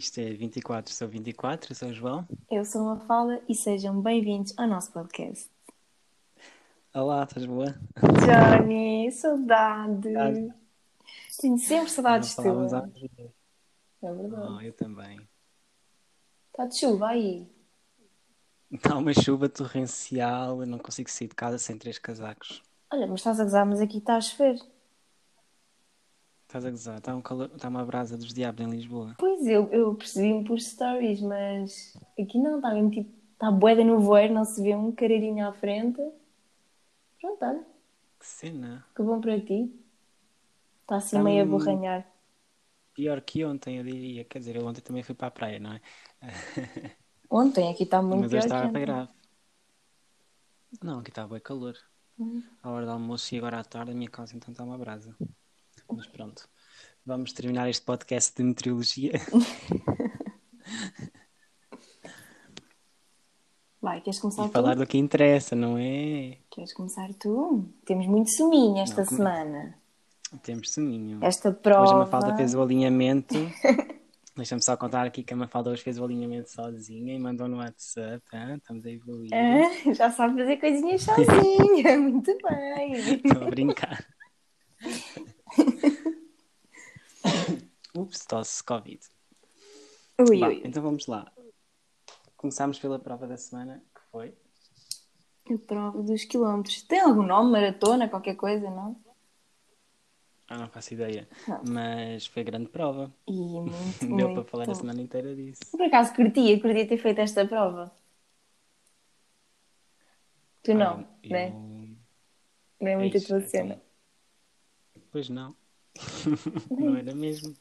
isto é 24, sou 24, sou o João. Eu sou uma Mafalda e sejam bem-vindos ao nosso podcast. Olá, estás boa? Johnny, saudade. Tenho sempre saudades tuas. É verdade. Oh, eu também. Está de chuva aí. Está uma chuva torrencial, eu não consigo sair de casa sem três casacos. Olha, mas estás a gozar, mas aqui está a chover. Estás a gozar? Está, um calor, está uma brasa dos diabos em Lisboa. Pois, eu, eu percebi-me por stories, mas aqui não, está mesmo tipo, está boeda no voeiro, não se vê um careirinho à frente. Pronto, olha, Que cena! que bom para ti. Está assim Está meio a um- borranhar. Pior que ontem, eu diria. Quer dizer, eu ontem também fui para a praia, não é? Ontem aqui está muito Mas pior que estava ontem. grave. Não, aqui está bem calor. Hum. À hora do almoço e agora à tarde, a minha casa então está uma brasa. Mas pronto, vamos terminar este podcast de meteorologia. Vai, queres começar E tu? falar do que interessa, não é? Queres começar tu? Temos muito suminho esta Não, come- semana. Temos suminho. Esta Hoje a prova. Mafalda fez o alinhamento. Deixa-me só contar aqui que a Mafalda hoje fez o alinhamento sozinha e mandou no WhatsApp. ah, estamos a evoluir. Ah, já sabe fazer coisinhas sozinha. Muito bem. Estou a brincar. Ups, tosse Covid. Ui, Bah, ui. então vamos lá. Começámos pela prova da semana, que foi. A prova dos quilómetros. Tem algum nome? Maratona? Qualquer coisa, não? Ah, não faço ideia. Não. Mas foi grande prova. E muito, Deu muito. para falar a semana inteira disso. Por acaso curtia, curtia ter feito esta prova. Tu não, Ah, né? eu- Não é muito a tua então- cena. Pois não. não era mesmo.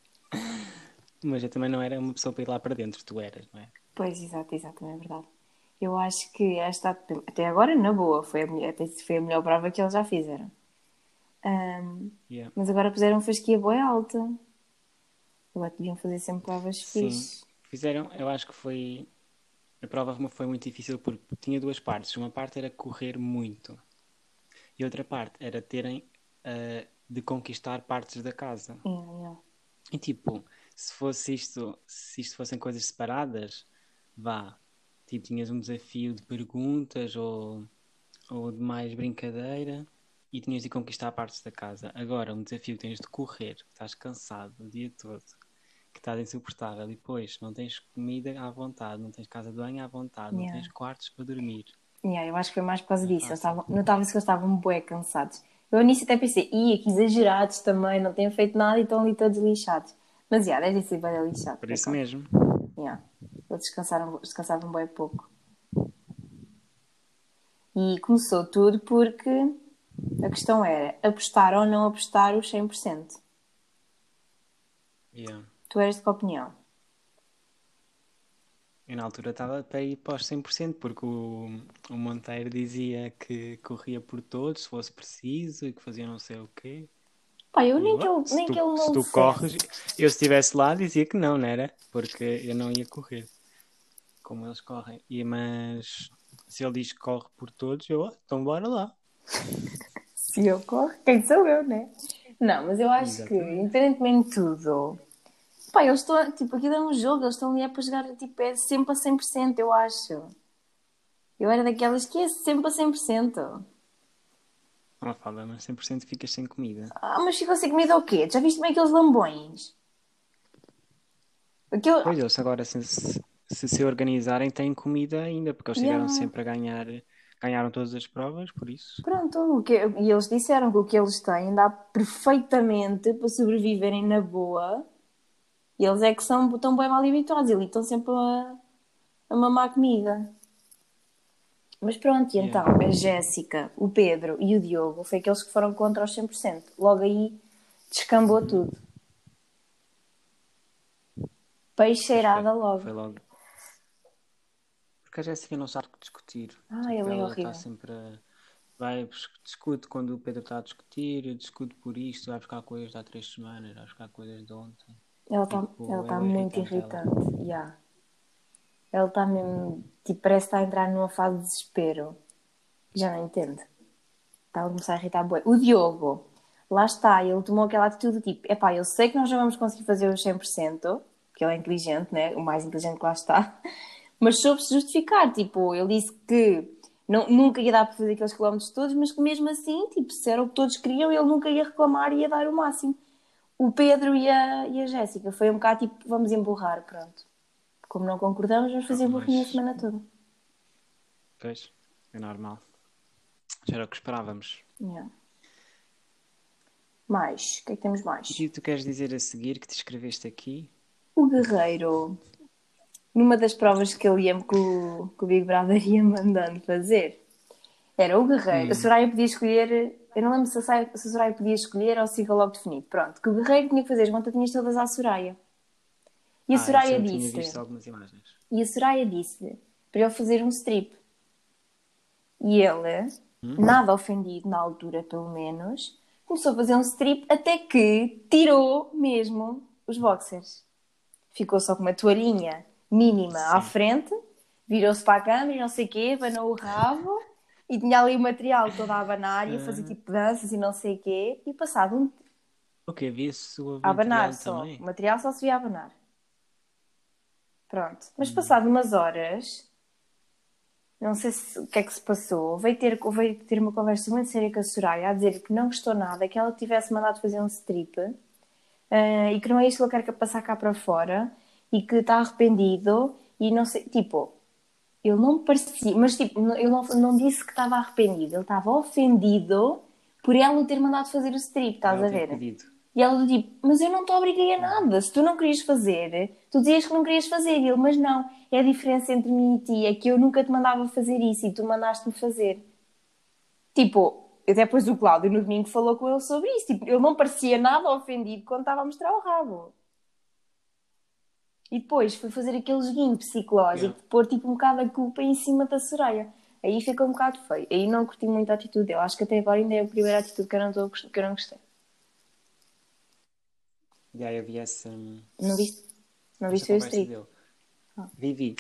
Mas eu também não era uma pessoa para ir lá para dentro. Tu eras, não é? Pois, exato, exato, é verdade. Eu acho que esta, até agora, na boa, foi a, melhor, foi a melhor prova que eles já fizeram. Ahm, Yeah. mas agora puseram fasquia boa alta. Agora deviam fazer sempre provas Sim. fixes. Fizeram, eu acho que foi. A prova foi muito difícil porque tinha duas partes. Uma parte era correr muito e outra parte era terem ah, de conquistar partes da casa. Yeah, yeah. E tipo, se fosse isto, se isto fossem coisas separadas, vá, tipo, tinhas um desafio de perguntas ou, ou de mais brincadeira e tinhas de conquistar partes da casa. Agora, um desafio que tens de correr, que estás cansado o dia todo, que estás insuportável e depois não tens comida à vontade, não tens casa de banho à vontade, não Yeah. tens quartos para dormir. Yeah, eu acho que foi mais por causa disso. notava-se que eles estavam bué cansados. Eu início até pensei, ia, que exagerados também, não têm feito nada e estão ali todos lixados. Mas, já, devem ser bem lixados. Por isso mesmo. Yeah. Eles descansaram, descansavam bem pouco. E começou tudo porque a questão era apostar ou não apostar os 100%. Yeah. Tu eras de que opinião? Eu na altura estava para ir para os 100%, porque o, o Monteiro dizia que corria por todos, se fosse preciso, e que fazia não sei o quê. Pá, eu nem eu, que ele, se nem tu, que ele não se tu corres, eu se estivesse lá dizia que não, não era? Porque eu não ia correr, como eles correm. E, mas se ele diz que corre por todos, eu, "Ah, então bora lá. Se eu corro, quem sou eu, né? Não, mas eu acho que, Exatamente. independentemente de tudo, pá, eles estão, tipo, aquilo é um jogo, eles estão ali é para jogar, tipo, é sempre a 100%, eu acho. Eu era daquelas que é sempre a 100%. Não fala, mas 100% ficas sem comida. Ah, mas ficou sem comida o quê? Já viste bem aqueles lambões? Aquele... Pois eles agora, se se, se organizarem, têm comida ainda, porque eles Yeah. sempre a ganhar, ganharam todas as provas, por isso. Pronto, o que... e eles disseram que o que eles têm dá perfeitamente para sobreviverem na boa. E eles é que são, estão bem mal habituados, eles estão sempre a, a mamar comida. Mas pronto, e então, Yeah. a Jéssica, o Pedro e o Diogo foi aqueles que foram contra os 100%. Logo aí descambou tudo. Peixeirada logo. Foi logo. Porque a Jéssica não sabe discutir. Ah, Tipo, ele é ela horrível. está sempre a... Vai, discute quando o Pedro está a discutir, discute por isto, vai buscar coisas de há três semanas, vai buscar coisas de ontem. Ela está Tipo, tá é muito irritante ela. Yeah. Ela está mesmo. Tipo, parece que está a entrar numa fase de desespero. Já não entendo. Está a começar a irritar bué. O Diogo, lá está, ele tomou aquela atitude tipo: epá, eu sei que nós não vamos conseguir fazer os 100%, porque ele é inteligente, né? O mais inteligente que lá está. Mas soube-se justificar, tipo, ele disse que não, nunca ia dar para fazer aqueles quilómetros todos, mas que mesmo assim, tipo, se era o que todos queriam, ele nunca ia reclamar e ia dar o máximo. O Pedro e a, e a Jéssica foi um bocado tipo, vamos emburrar, pronto. Como não concordamos, vamos fazer Ah, burrinha a semana toda. Pois, é normal. Já era o que esperávamos. Yeah. Mais, o que é que temos mais? O que tu queres dizer a seguir que te escreveste aqui? O Guerreiro, numa das provas que ele ia que o, que o Big Brother ia mandando fazer, era o Guerreiro. A Soraya podia escolher, eu não lembro se a, Soraya, se a Soraya podia escolher ou se fica logo definido. Pronto, que o Guerreiro tinha que fazer as montadinhas todas à Soraya. E a Ah, Soraya disse, e a Soraya disse para ele fazer um strip. E ele, nada ofendido na altura, pelo menos, começou a fazer um strip até que tirou mesmo os boxers. Ficou só com uma toalhinha mínima à frente, virou-se para a câmera e não sei o quê, abanou o rabo e tinha ali o material todo a abanar e a fazer tipo danças e não sei o quê. E passado um O que Via-se o a abanar material só. também. O material só se via a abanar. Pronto. Hum. Mas passado umas horas, não sei se, o que é que se passou, veio ter, veio ter uma conversa muito séria com a Soraya a dizer que não gostou nada, que ela tivesse mandado fazer um strip eh, e que não é isto que ele quer passar cá para fora e que está arrependido e não sei, tipo, ele não parecia, mas tipo, ele não, não disse que estava arrependido, ele estava ofendido por ela ter mandado fazer o strip, estás Ela a ver? pedido. E ela do tipo, mas eu não te obriguei a nada. Se tu não querias fazer, tu dizias que não querias fazer. E ele, mas não, é a diferença entre mim e ti, é que eu nunca te mandava fazer isso e tu mandaste-me fazer. Tipo, até depois o Cláudio no domingo falou com ele sobre isso. Tipo, ele não parecia nada ofendido quando estava a mostrar o rabo. E depois foi fazer aquele joguinho psicológico Yeah. de pôr tipo um bocado a culpa em cima da Soraya. Aí ficou um bocado feio. Aí não curti muito a atitude dele. Acho que até agora ainda é a primeira atitude que eu não, estou que eu não gostei. Já eu vi essa. Não viste? Não viste o strip? dele. Vi, vi.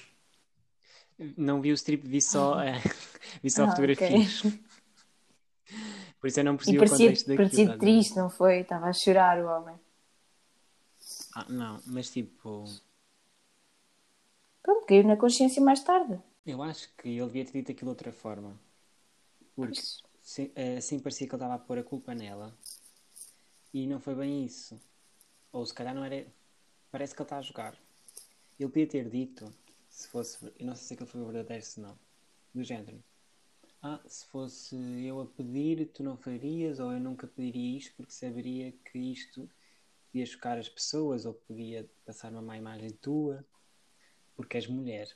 Não vi o strip, vi só, eh, vi só Ah, fotografias. Por isso eu não E percebi o parecia, contexto daquilo. parecia triste, não foi? Estava a chorar o homem. Ah, não, mas tipo, Pronto, caiu na consciência mais tarde. eu acho que ele devia ter dito aquilo de outra forma. Porque eh, assim parecia que ele estava a pôr a culpa nela. E não foi bem isso. Ou se calhar não era. Parece que ele está a jogar. Ele podia ter dito, se fosse. Eu não sei se aquilo foi verdadeiro, se não. Do género. Ah, se fosse eu a pedir, tu não farias, ou eu nunca pediria isto porque saberia que isto podia chocar as pessoas, ou podia passar uma má imagem tua, porque és mulher.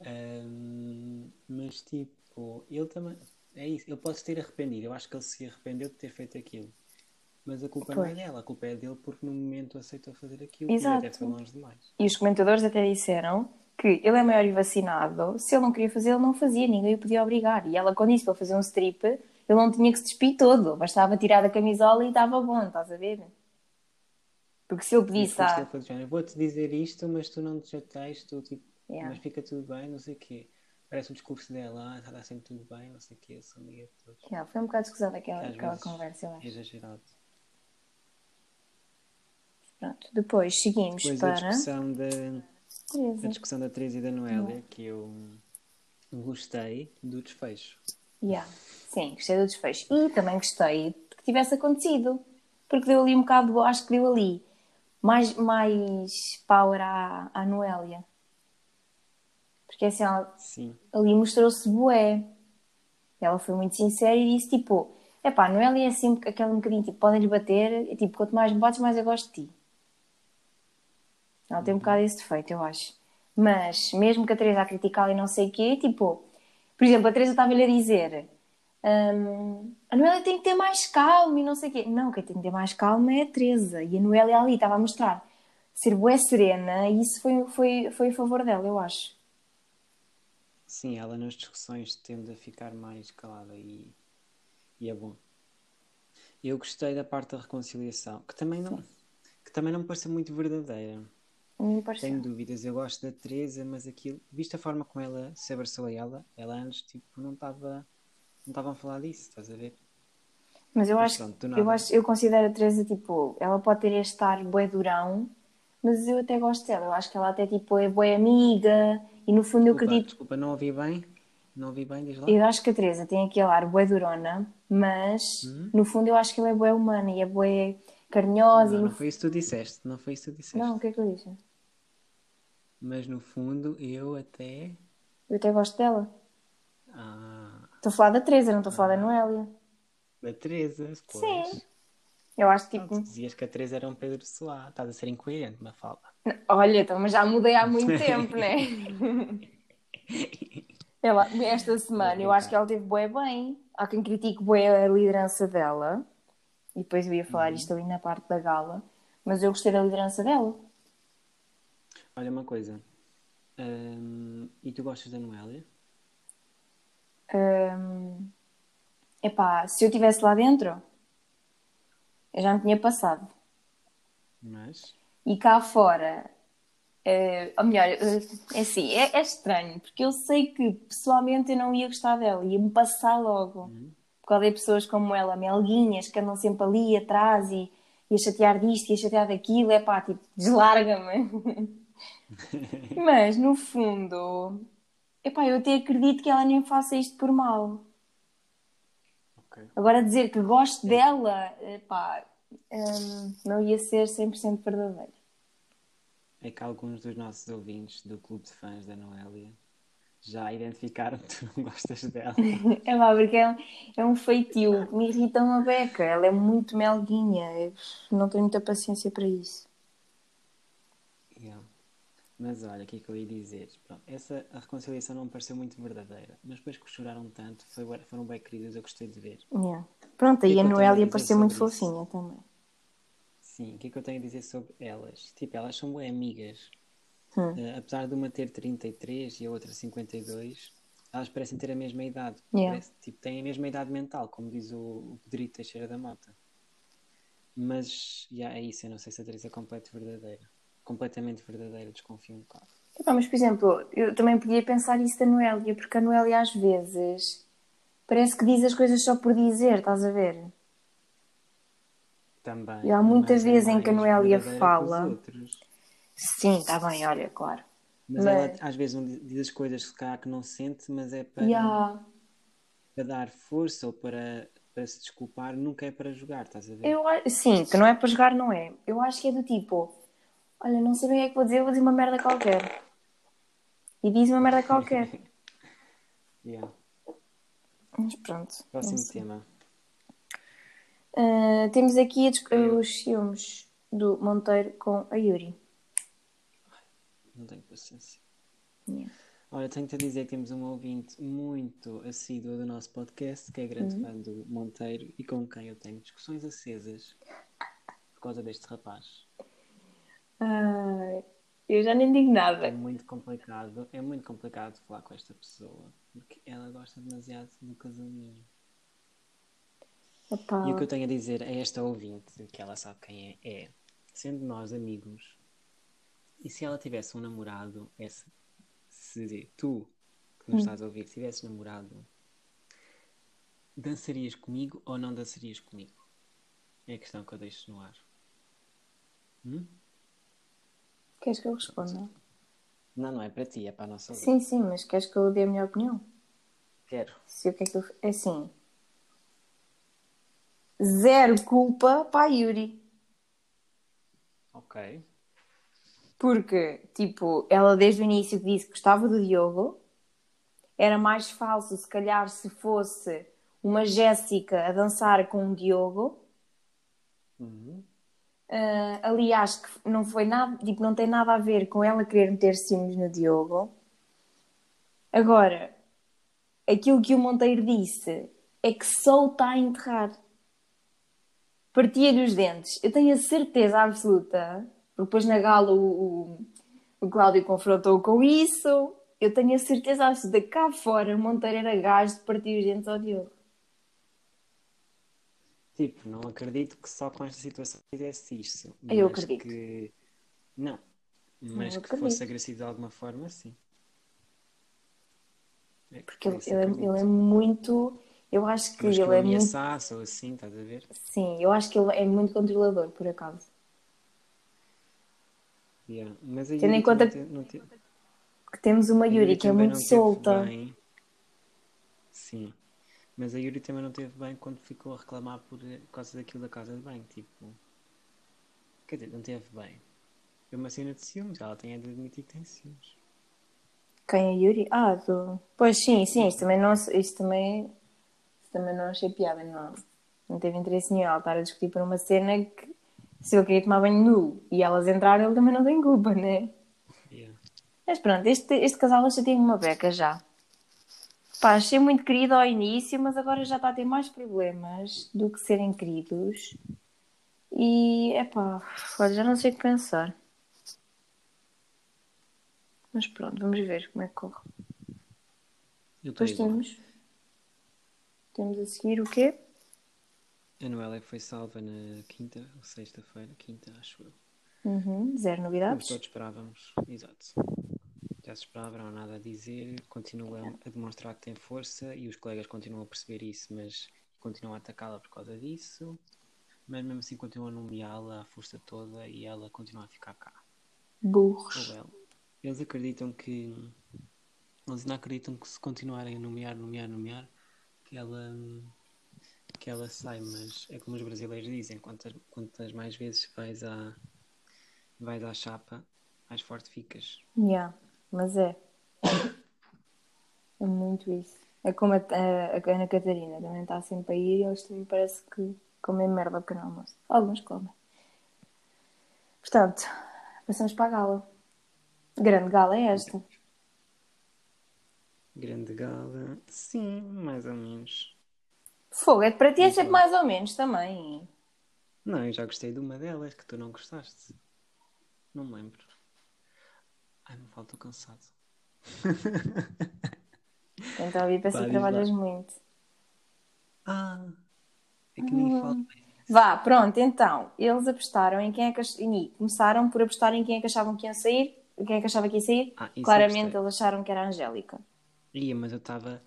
Ahm, mas tipo, ele também. É isso, ele pode ter arrependido. Eu acho que ele se arrependeu de ter feito aquilo. Mas a culpa não é Pois. dela, a culpa é dele porque no momento aceitou fazer aquilo Exato. e até foi longe demais. E os comentadores até disseram que ele é maior e vacinado. Se ele não queria fazer, ele não fazia. Ninguém o podia obrigar. E ela, quando disse para ele fazer um strip, ele não tinha que se despir todo. Bastava tirar da camisola e estava bom, estás a ver? Porque se ele E pedisse, ah, vou-te dizer isto, mas tu não te chateias, tu tipo, Yeah. mas fica tudo bem, não sei o quê. Parece o discurso dela, ah, está sempre tudo bem, não sei o quê, eu sou amiga de todos. yeah, foi um bocado escusada aquela, aquela vezes conversa, eu é acho. exagerado. Pronto. Depois seguimos Depois a para discussão da, a Teresa. discussão da Teresa e da Noélia, que eu gostei do desfecho. Yeah. Sim, gostei do desfecho. E também gostei de que tivesse acontecido. Porque deu ali um bocado, acho que deu ali mais, mais power à, à Noélia. Porque assim, ela Sim, ali mostrou-se bué. Ela foi muito sincera e disse tipo: Epá, a Noélia é assim, aquela um bocadinho tipo, podem-lhe bater, e, tipo, quanto mais me bates, mais eu gosto de ti. Ela tem um bocado esse defeito, eu acho. Mas, mesmo que a Teresa a criticá-la e não sei o quê, tipo, por exemplo, a Teresa estava-lhe a dizer: hum, a Noélia tem que ter mais calma e não sei o quê. Não, quem tem que ter mais calma é a Teresa. E a Noélia ali estava a mostrar ser bué serena e isso foi, foi, foi a favor dela, eu acho. sim, ela nas discussões tende a ficar mais calada e, e é bom. Eu gostei da parte da reconciliação, que também não, que também não me pareceu muito verdadeira. Tenho dúvidas, eu gosto da Teresa, mas aquilo, vista a forma como ela se abraçou a ela, ela antes tipo, não estava não estavam a falar disso, estás a ver? Mas eu acho, eu acho, eu considero a Teresa tipo, ela pode ter este ar bué durão, Mas eu até gosto dela. Eu acho que ela até tipo é boa amiga e no fundo eu Desculpa, acredito. desculpa, não ouvi bem. Não ouvi bem, diz lá. Eu acho que a Teresa tem aquele ar bué durona, mas Hum? no fundo eu acho que ela é bué humana e é bué carinhosa. Não, e no... não foi isso que tu disseste. Não foi isso que tu disseste. Não, o que é que eu disse? Mas no fundo eu até. Eu até gosto dela. Ah, Estou a falar da Teresa, não estou a falar da Noélia. da Teresa, pois. Sim. Eu acho Não, tipo. tu dizias que a Teresa era um Pedro Soá. Estás a ser incoerente, Mafalda. Olha, então, mas já mudei há muito tempo, né? Ela, esta semana, eu acho que ela teve bué bem. Há quem critique bué a liderança dela. E depois eu ia falar Uhum. isto ali na parte da gala. Mas eu gostei da liderança dela. Olha uma coisa. Hum, e tu gostas da Noélia? Hum, epá, se eu estivesse lá dentro, eu já me tinha passado. Mas. E cá fora, eh, ou melhor, eh, é assim, é, é estranho, porque eu sei que pessoalmente eu não ia gostar dela, ia-me passar logo. Por causa de pessoas como ela, melguinhas, que andam sempre ali atrás e, e a chatear disto e a chatear daquilo, é pá, tipo, deslarga-me. Mas, no fundo, epá, eu até acredito que ela nem faça isto por mal. Ok. Agora dizer que gosto dela, epá, hum, não ia ser 100% verdadeiro. É que alguns dos nossos ouvintes do clube de fãs da Noélia já identificaram que tu não gostas dela. É lá, porque é, é um feitio que me irrita uma beca. Ela é muito melguinha. Eu não tenho muita paciência para isso. Yeah. Mas olha, o que é que eu ia dizer? Pronto, essa a reconciliação não me pareceu muito verdadeira, mas depois que choraram tanto, foi, foram bem queridas, eu gostei de ver. Yeah. Pronto, que aí é a Noélia pareceu muito fofinha também. Sim, o que é que eu tenho a dizer sobre elas? Tipo, elas são bem amigas. Hum. Eh, apesar de uma ter 33 e a outra 52, elas parecem ter a mesma idade. Yeah. Parece- tipo, têm a mesma idade mental, como diz o, o Pedrito Teixeira da Mota. Mas, já é isso, eu não sei se a Teresa é completo verdadeira. Completamente verdadeira, desconfio um bocado. Mas, por exemplo, eu também podia pensar isso da Noélia, porque a Noélia às vezes parece que diz as coisas só por dizer, estás a ver? Também. E há muita mas é vez em que a Noélia fala. Sim, está bem, olha, claro. Mas, Mas- ela às vezes diz as coisas se calhar que não sente, mas é para, Yeah. para dar força ou para, para se desculpar, nunca é para jogar, estás a ver? Eu, sim, que não é para jogar, não é. Eu acho que é do tipo: olha, não sei bem o que é que vou dizer, vou dizer uma merda qualquer. E diz uma merda qualquer. Yeah. Mas pronto. Próximo tema. Ah, temos aqui os ciúmes do Monteiro com a Yuri. Não tenho paciência. Yeah. Olha, tenho-te a dizer que temos um ouvinte muito assíduo do nosso podcast, que é grande Uhum. fã do Monteiro e com quem eu tenho discussões acesas por causa deste rapaz. Ai, eu já nem digo É nada. muito complicado, é muito complicado falar com esta pessoa, porque ela gosta demasiado do casalinho. Epá, E o que eu tenho a dizer a esta ouvinte, que ela sabe quem é, é, sendo nós amigos, e se ela tivesse um namorado, esse, se tu, que nos estás a ouvir, se tivesses namorado, dançarias comigo ou não dançarias comigo? É a questão que eu deixo no ar. Hum? Queres que eu responda? Não, não é para ti, é para a nossa. Sim, sim, mas queres que eu dê a minha opinião? Quero. Se o que é que eu. É assim. Zero culpa para a Yuri. Ok. Porque, tipo, ela desde o início disse que gostava do Diogo. Era mais falso, se calhar, se fosse uma Jéssica a dançar com o Diogo. Uhum. Ah, ali acho que não foi nada, tipo, não tem nada a ver com ela querer meter ciúmes no Diogo. Agora, aquilo que o Monteiro disse é que só o está a enterrar. Partia-lhe os dentes. Eu tenho a certeza absoluta, porque depois na gala o, o, o Cláudio confrontou com isso. Eu tenho a certeza absoluta que cá fora o Monteiro era gajo de partir os dentes ao Diogo. Tipo, não acredito que só com esta situação fizesse isso. Eu acredito. Que... Não. Mas Eu que fosse agressivo de alguma forma, sim. É, Porque ele, isso ele é, ele é muito. Eu acho que Mas que ele é muito. ou assim, estás a ver? Sim, eu acho que ele é muito controlador, por acaso. Yeah. Mas a Tendo em conta te- não Que temos uma Yuri que é muito não solta. bem. Sim. Mas a Yuri também não teve bem quando ficou a reclamar por por causa daquilo da casa de banho. Tipo. Quer dizer, não teve bem. Foi uma cena de ciúmes. Ela tem de admitir que tem ciúmes. Quem é Yuri? Ah, do... Pois sim, sim, isto também não, isto também, isto também não achei piada, não, não teve interesse nenhum ela estar a discutir por uma cena que se ele queria tomar banho nu e elas entraram, ele também não tem culpa, né? Yeah. Mas pronto, este, este casal já tem uma beca já. Pá, achei muito querido ao início, mas agora já está a ter mais problemas do que serem queridos. E, é pá, já não sei o que pensar. Mas pronto, vamos ver como é que corre. Eu Depois igual. temos. Temos a seguir o quê? A Noélia foi salva na quinta ou sexta-feira. Quinta, acho eu. Uhum, zero Como novidades. todos esperávamos. Exato. Não há nada a dizer. Continua a demonstrar que tem força e os colegas continuam a perceber isso, mas continuam a atacá-la por causa disso. Mas mesmo assim continuam a nomeá-la à força toda e ela continua a ficar cá. Burros. Ela. Eles acreditam que. Eles não acreditam que se continuarem a nomear, nomear, nomear, que ela. que ela sai, mas é como os brasileiros dizem, quantas, quantas mais vezes vais à. vais à chapa, mais forte ficas. Yeah, mas é. É muito isso. É como a, a, a Ana Catarina também está sempre a ir e eles também parece que comem merda ao pequeno almoço. Alguns comem. Portanto, passamos para a gala. Grande gala é esta. Grande gala, sim, mais ou menos. Fogo, é que para ti é sempre mais ou menos também. Não, eu já gostei de uma delas que tu não gostaste. Não me lembro. Ai, não falta cansado. Então, que diz lá. trabalhas muito. Ah, é que nem Hum. falta. Vá, pronto, então. Eles apostaram em quem é que. ach- começaram por apostar em quem é que achavam que iam sair. Quem é que achava que ia sair? Ah, Claramente eles acharam que era a Angélica. Ia, mas eu estava.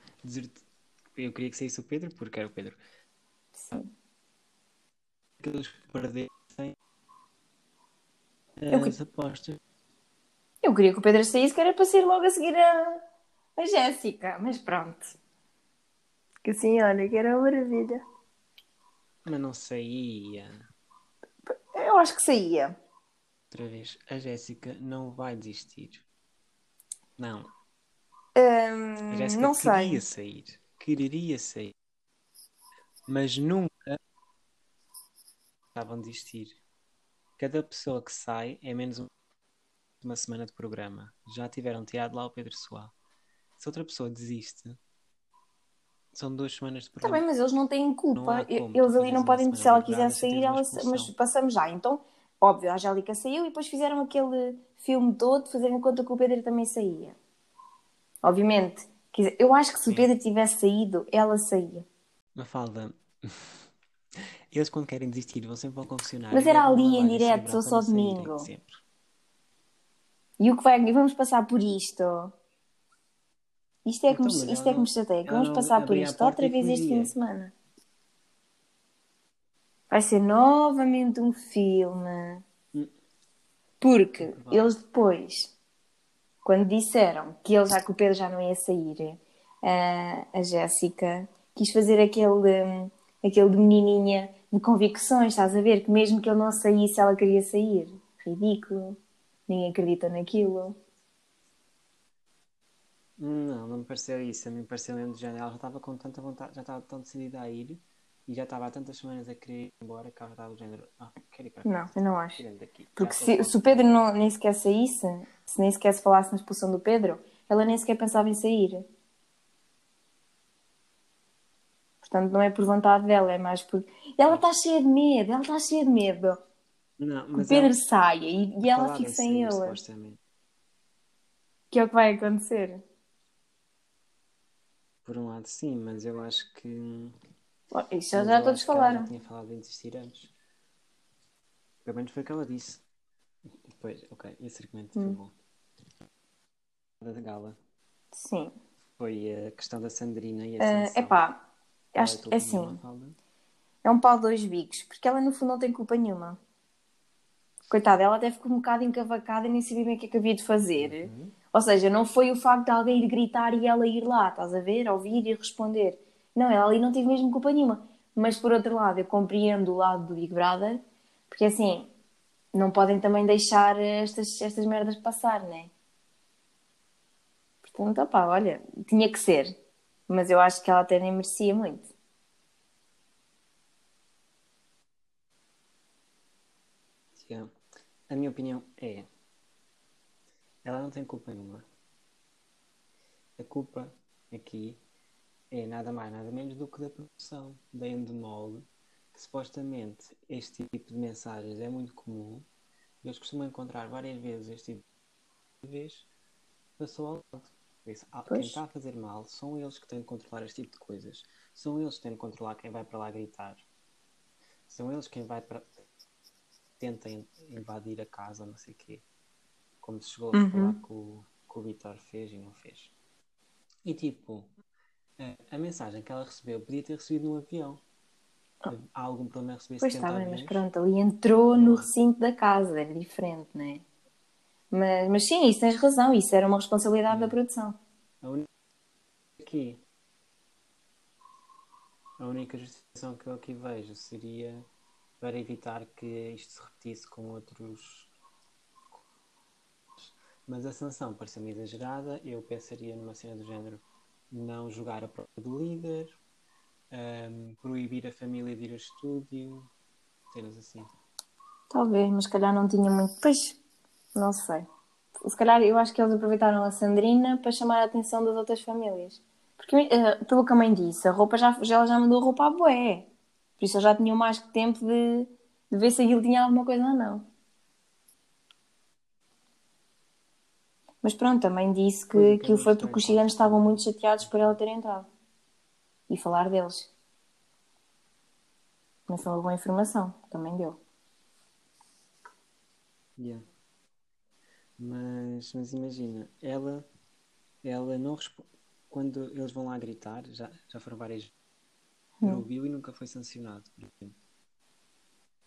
Eu queria que saísse o Pedro porque era o Pedro. Sim. Que eles perdessem Eu que- as apostas. Eu queria que o Pedro saísse, que era para sair logo a seguir a, a Jéssica, mas pronto. Que assim, olha, que era uma maravilha. Mas não saía. Eu acho que saía. Outra vez, a Jéssica não vai desistir. Não, a Hum, Jéssica não sei. queria sair. Quereria sair. Mas nunca estavam a desistir. Cada pessoa que sai é menos um- uma semana de programa. Já tiveram tirado lá o Pedro Soal. Se outra pessoa desiste, são duas semanas de Está programa. bem, mas eles não têm Não culpa. como, tu Eles ali não podem, se ela de quiser sair, ela, mas passamos já. Então, óbvio, a Angélica saiu e depois fizeram aquele filme todo, fazendo conta que o Pedro também saía. Obviamente, eu acho que se o. Pedro tivesse saído, ela saía. Mafalda, eles quando querem desistir vão sempre ao confessionário. Mas era levam ali, em direto, cerebral só não domingo. Sempre. E o que vai, vamos passar por isto. Isto é que, Então, me, isto é que me não- chateia. que ela Vamos passar por isto outra vez este fim de semana. Vai ser novamente um filme. Hum. Porque eles depois, quando disseram que ele já que o Pedro já não ia sair, a, a Jéssica quis fazer aquele, aquele de menininha de convicções, estás a ver? Que mesmo que ele não saísse, ela queria sair. Ridículo. Ninguém acredita naquilo. Não, não me pareceu isso. A mim pareceu mesmo de género. Ela já estava com tanta vontade, já estava tão decidida a ir e já estava há tantas semanas a querer ir embora que ela já estava do género. Ah, quero ir para Não, eu não acho. Porque se, se o. Pedro não, nem sequer saísse, se nem sequer se falasse na expulsão do Pedro, ela nem sequer pensava em sair. Portanto, não é por vontade dela, é mais por. Ela está cheia de medo, ela está cheia de medo Não, o Pedro ela saia e, e ela em sem ele. supostamente. Que é o que vai acontecer. Por um lado, sim, mas eu acho que. Bom, Isso já, já todos ela falaram. Já tinha falado em desistir antes. Pelo menos foi o que ela disse. Depois, ok, esse argumento foi Hum. bom. Da gala Sim. foi a questão da Sandrina e a É Sansão. epá, Qual é acho é assim. É um pau de dois bicos, porque ela no fundo não tem culpa nenhuma. Coitada, ela até ficou um bocado encavacada e nem sabia bem o que é que havia de fazer. Uhum. Ou seja, não foi o facto de alguém ir gritar e ela ir lá, estás a ver? Ouvir e responder. Não, ela ali não teve mesmo culpa nenhuma. Mas por outro lado, eu compreendo o lado do Big Brother, porque assim, não podem também deixar estas, estas merdas passar, né? Portanto, opá, olha, tinha que ser. Mas eu acho que ela até nem merecia muito. Yeah. A minha opinião é. Ela não tem culpa nenhuma. A culpa aqui é nada mais, nada menos do que da produção, da Endemol, que supostamente este tipo de mensagens é muito comum. Eles costumam encontrar várias vezes este tipo de vez passou ao lado. Isso, quem está a fazer mal são eles que têm de controlar este tipo de coisas. São eles que têm de controlar quem vai para lá gritar. São eles quem vai para. Tenta in- invadir a casa, não sei o quê. Como se chegou a Uhum. falar que o, que o Vitor fez e não fez. E tipo, a, a mensagem que ela recebeu podia ter recebido no avião. Há algum problema em receber Ah. Pois 70 está bem, mas pronto, ali entrou no recinto da casa, era diferente, não é? Mas, mas sim, isso tens razão, isso era uma responsabilidade da produção. A única aqui a única justificação que eu aqui vejo seria para evitar que isto se repetisse com outros mas a sanção pareceu-me exagerada eu pensaria numa cena do género não jogar a prova do líder ahm, proibir a família de ir ao estúdio cenas assim Talvez, mas se calhar não tinha muito. Pois, não sei. Se calhar eu acho que eles aproveitaram a Sandrina para chamar a atenção das outras famílias. Porque, eh, pelo que a mãe disse, a roupa já, já, ela mandou roupa à boé. Por isso eles já tinham mais que tempo de, de ver se aquilo tinha alguma coisa ou não. Mas pronto, mãe disse que Pois, aquilo foi porque os ciganos estavam muito chateados por ela ter entrado. E falar deles. Não foi uma boa informação, também deu. Yeah. Mas, mas imagina, ela, ela não responde. Quando eles vão lá gritar, já, já foram várias Hum. ouviu e nunca foi sancionado, por exemplo.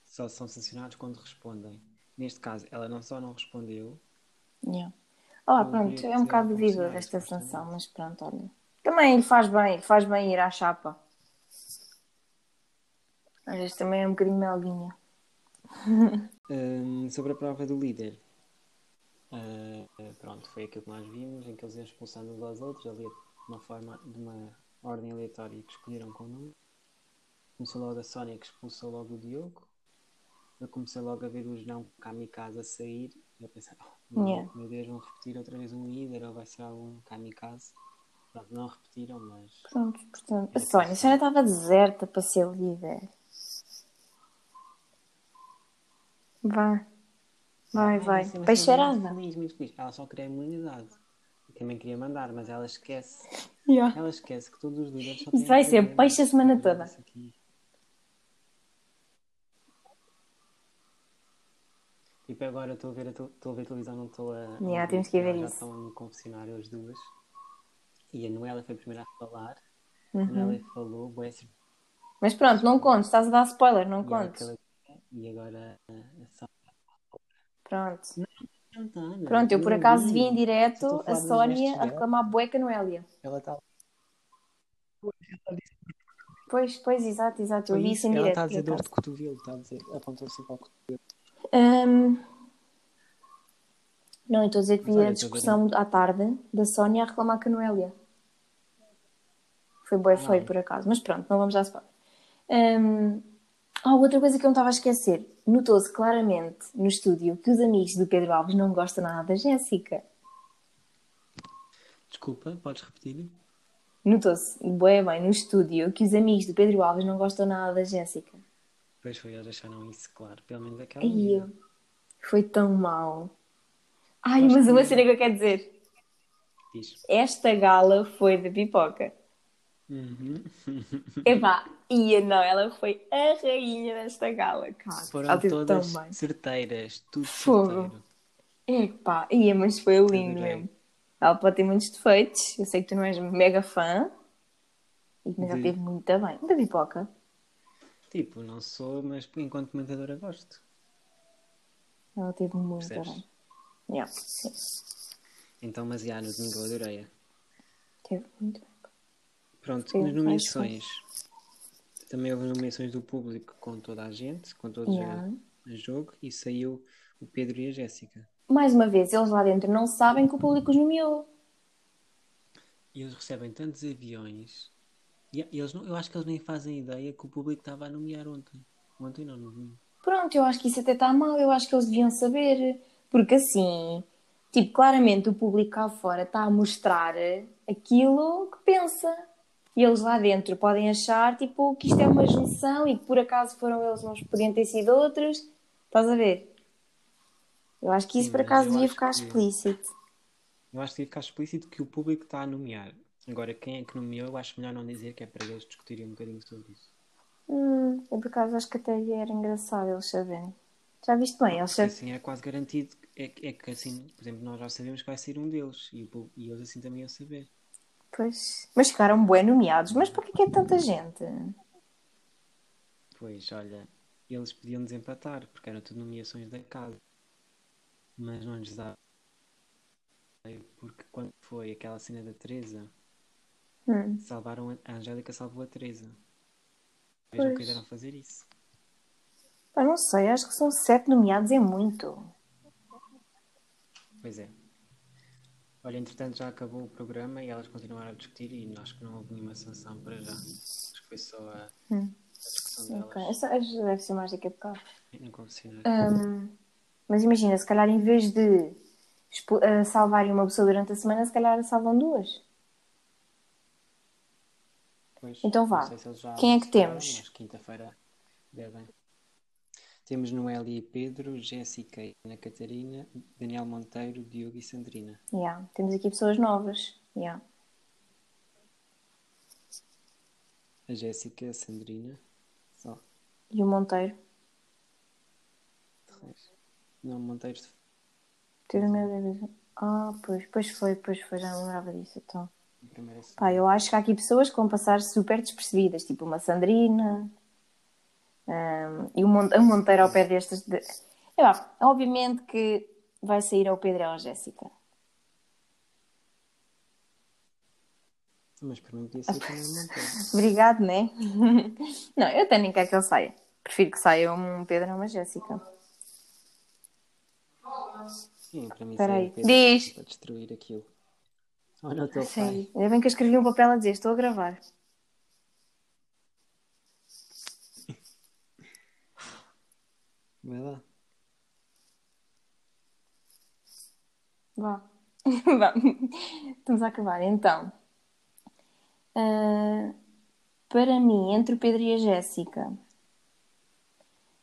Só são sancionados quando respondem. Neste caso, ela não só não respondeu, Yeah. Ah, pronto, é um bocado duvidoso esta sanção, mas pronto, olha. Também lhe faz bem, lhe faz bem ir à chapa. Às vezes também é um bocadinho melguinha. Hum, sobre a prova do líder, ah, pronto, foi aquilo que nós vimos, em que eles iam expulsando uns aos outros, ali de uma forma, de uma ordem aleatória que escolheram com o nome. Começou logo a Sónia que expulsou logo o Diogo. Eu comecei logo a ver os não kamikaze a sair e a pensar, oh, Yeah. meu Deus, vão repetir outra vez um líder ou vai ser algum kamikaze. Pronto, não repetiram, mas Pronto, portanto, a Sónia, a. Sónia estava deserta para ser líder. Vai. Vai, Ai, vai. uma Peixeirada. Muito feliz, muito feliz. Ela só queria a imunidade. E também queria mandar, mas ela esquece. Yeah. Ela esquece que todos os líderes só Isso vai ser peixe a semana toda. isso aqui. Tipo, agora estou a ver estou a ver televisão, não estou a. Yeah, temos que ver já isso. estão no confessionário as duas. E a Noela foi a primeira a falar. Uhum. A Noela falou, bué, assim, Mas pronto, não contes, estás a dar spoiler, não e, ela contes. aquela- e agora a, a Sónia. Pronto. Não tá, não. Pronto, eu por acaso vi. em direto a Sónia a reclamar bueca no Hélia. Ela está Pois, pois, exato, exato. Eu vi isso, em ela direto. está a dizer dor de cotovelo, está a dizer, apontou-se para o cotovelo. Hum, Não, eu estou a dizer que vi a ver discussão à tarde da Sónia a reclamar com a Noélia. Foi bem Ah. feio, por acaso. Mas pronto, não vamos já spoiler. Hum... Ah, outra coisa que eu não estava a esquecer. Notou-se claramente no estúdio que os amigos do Pedro Alves não gostam nada da Jéssica. Desculpa, podes repetir? Notou-se bem bem no estúdio que os amigos do Pedro Alves não gostam nada da Jéssica. Pois foi, eles deixaram isso claro. Pelo menos aquela. Ai, foi tão mau. Ai, Acho mas uma cena que eu quero dizer. Diz. Esta gala foi da pipoca. Uhum. Epá, ia não, ela foi a rainha desta gala, cara. Foram ela todas tão bem. certeiras, tudo Fogo. certeiro. Epá, ia, mas foi lindo mesmo. Ela pode ter muitos defeitos, eu sei que tu não és mega fã, mas ela De- teve muito bem. Da pipoca. Tipo, não sou, mas enquanto comentadora gosto. Ela teve muito Percebes? bem. Yeah, sim, Então, mas já, no domingo eu adorei. teve muito bem. Pronto, Sim, nas nomeações. Também houve nomeações do público com toda a gente, com todos a- Yeah. a, jogo, e saiu o Pedro e a Jéssica. Mais uma vez, eles lá dentro não sabem que o público os nomeou. E eles recebem tantos aviões. E eles não, eu acho que eles nem fazem ideia que o público estava a nomear ontem. Ontem não, no domingo. Pronto, eu acho que isso até está mal, eu acho que eles deviam saber. Porque assim, tipo, claramente o público cá fora está a mostrar aquilo que pensa. E eles lá dentro podem achar, tipo, que isto é uma junção e que por acaso foram eles, mas podiam ter sido outros. Estás a ver? Eu acho que isso Sim, por acaso devia ficar que- explícito. Eu acho que deve ficar explícito que o público está a nomear. Agora, quem é que nomeou, eu acho melhor não dizer, que é para eles discutirem um bocadinho sobre isso. Hum, eu por acaso acho que até era engraçado eles saberem. Já viste bem? Eles sabem. assim é quase garantido. É, é que assim, por exemplo, nós já sabemos que vai ser um deles. E, e eles assim também iam saber. Pois. Mas ficaram bem nomeados. Mas porquê que é tanta gente? Pois, olha, eles podiam desempatar, porque eram tudo nomeações da casa. Mas não lhes dá. Porque quando foi aquela cena da Teresa, Hum. salvaram a, Angélica salvou a Teresa. Não Pois. quiseram fazer isso. Pá, não sei, acho que são sete nomeados, é muito. Pois é. Olha, entretanto já acabou o programa e elas continuaram a discutir e acho que não houve nenhuma sanção para já. Acho que foi só a, Hum. a discussão delas Ok, essa essa deve ser mais daqui a bocado. confessionário. Hum, mas imagina, se calhar em vez de eh, salvarem uma pessoa durante a semana, se calhar salvam duas. Pois, então vá. se Quem é que temos? Quinta-feira devem. Temos Noélia e Pedro, Jéssica e Ana Catarina, Daniel Monteiro, Diogo e Sandrina. Yeah. Temos aqui pessoas novas. Yeah. A Jéssica, a Sandrina, só. E o Monteiro. Não, Monteiro Teve o meu. Ah, pois, pois foi, pois foi, já não lembrava disso. Então. Pá, eu acho que há aqui pessoas que vão passar super despercebidas, tipo uma Sandrina hum, e o a Monteiro ao pé destas. De... Obviamente que vai sair ao Pedro e à Jéssica. Mas para mim podia ser também o Monteiro. Obrigado, né? Não, eu até nem quero que ele saia. Prefiro que saia um Pedro ou uma Jéssica. Sim, para mim Espera seria aí. o Pedro Diz. para destruir aquilo. Olha o teu Sério. pai. Ainda bem que eu escrevi um papel a dizer: estou a gravar. Vai lá. Vá. Vá. Estamos a acabar. Então, ah, para mim, entre o Pedro e a Jéssica,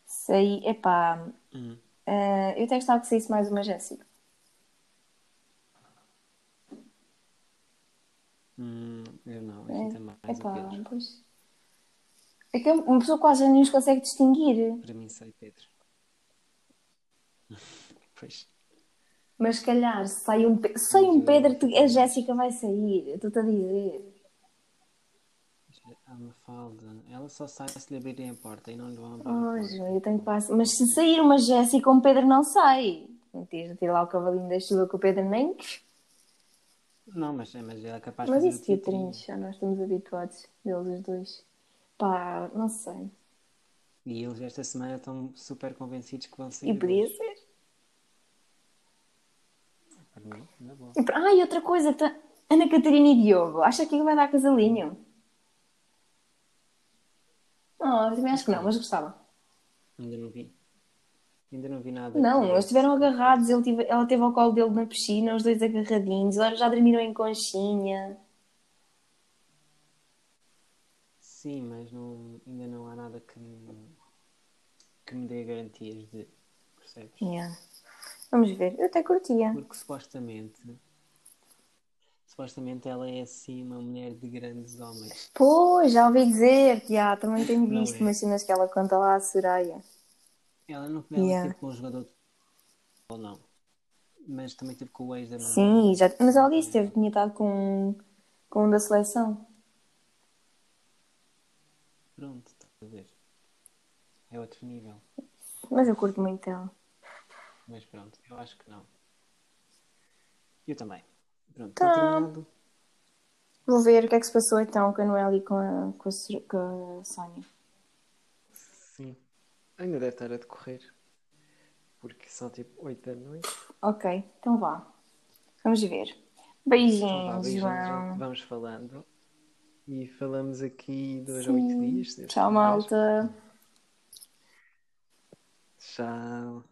sei, epá, Hum. ah, eu até gostava que saísse mais uma Jéssica. Hum, eu não, assim também mais o Epá, Pedro. pois. É que uma pessoa quase nem os consegue distinguir. Para mim sai Pedro. pois. Mas se calhar, se sai um, sai um Pedro, a Jéssica vai sair. Eu estou-te a dizer. A Mafalda, ela só sai se lhe abrirem a porta e não lhe vão abrir. Oh. João, eu tenho que passar. Mas se sair uma Jéssica, um Pedro não sai. Mentira, tira lá o cavalinho da chuva que o Pedro nem. Não, mas, mas ela é capaz Mas de isso fazer o tinha teatrinho. trincha, já nós estamos habituados deles os dois. Pá, não sei. E eles esta semana estão super convencidos que vão sair. E podia dois. ser. Ah, e outra coisa, tá... Ana Catarina e Diogo. Acha que vai dar casalinho? Oh, eu também acho que não, mas gostava. Ainda não vi. Ainda não vi nada. Não, eles estiveram agarrados, ele tive- ela teve ao colo dele na piscina, os dois agarradinhos, agora já dormiram em conchinha. Sim, mas não, ainda não há nada que me, que me dê garantias de. Percebes? Yeah. Vamos ver, eu até curtia. Porque supostamente. Supostamente ela é assim uma mulher de grandes homens. Pois, já ouvi dizer, já, também tenho visto é. umas cenas que ela conta lá à Soraya. Ela não ela Yeah. teve com um jogador ou não. Mas também teve com o ex da mamãe. Sim, já, mas ela disse que teve, tinha estado com, com um da seleção. Pronto, estás a ver. É outro nível. Mas eu curto muito ela. Mas pronto, eu acho que não. Eu também. Pronto, Tá. está terminado. Vou ver o que é que se passou então com a Noelle e com a, com a, com a Sónia. Sim. Ainda deve estar a decorrer. Porque são tipo 8 da noite. Ok, então vá. Vamos ver. Então vá, Beijinhos, beijinhos, João. Vamos falando. E falamos aqui dois a oito dias. Tchau, malta. Tchau.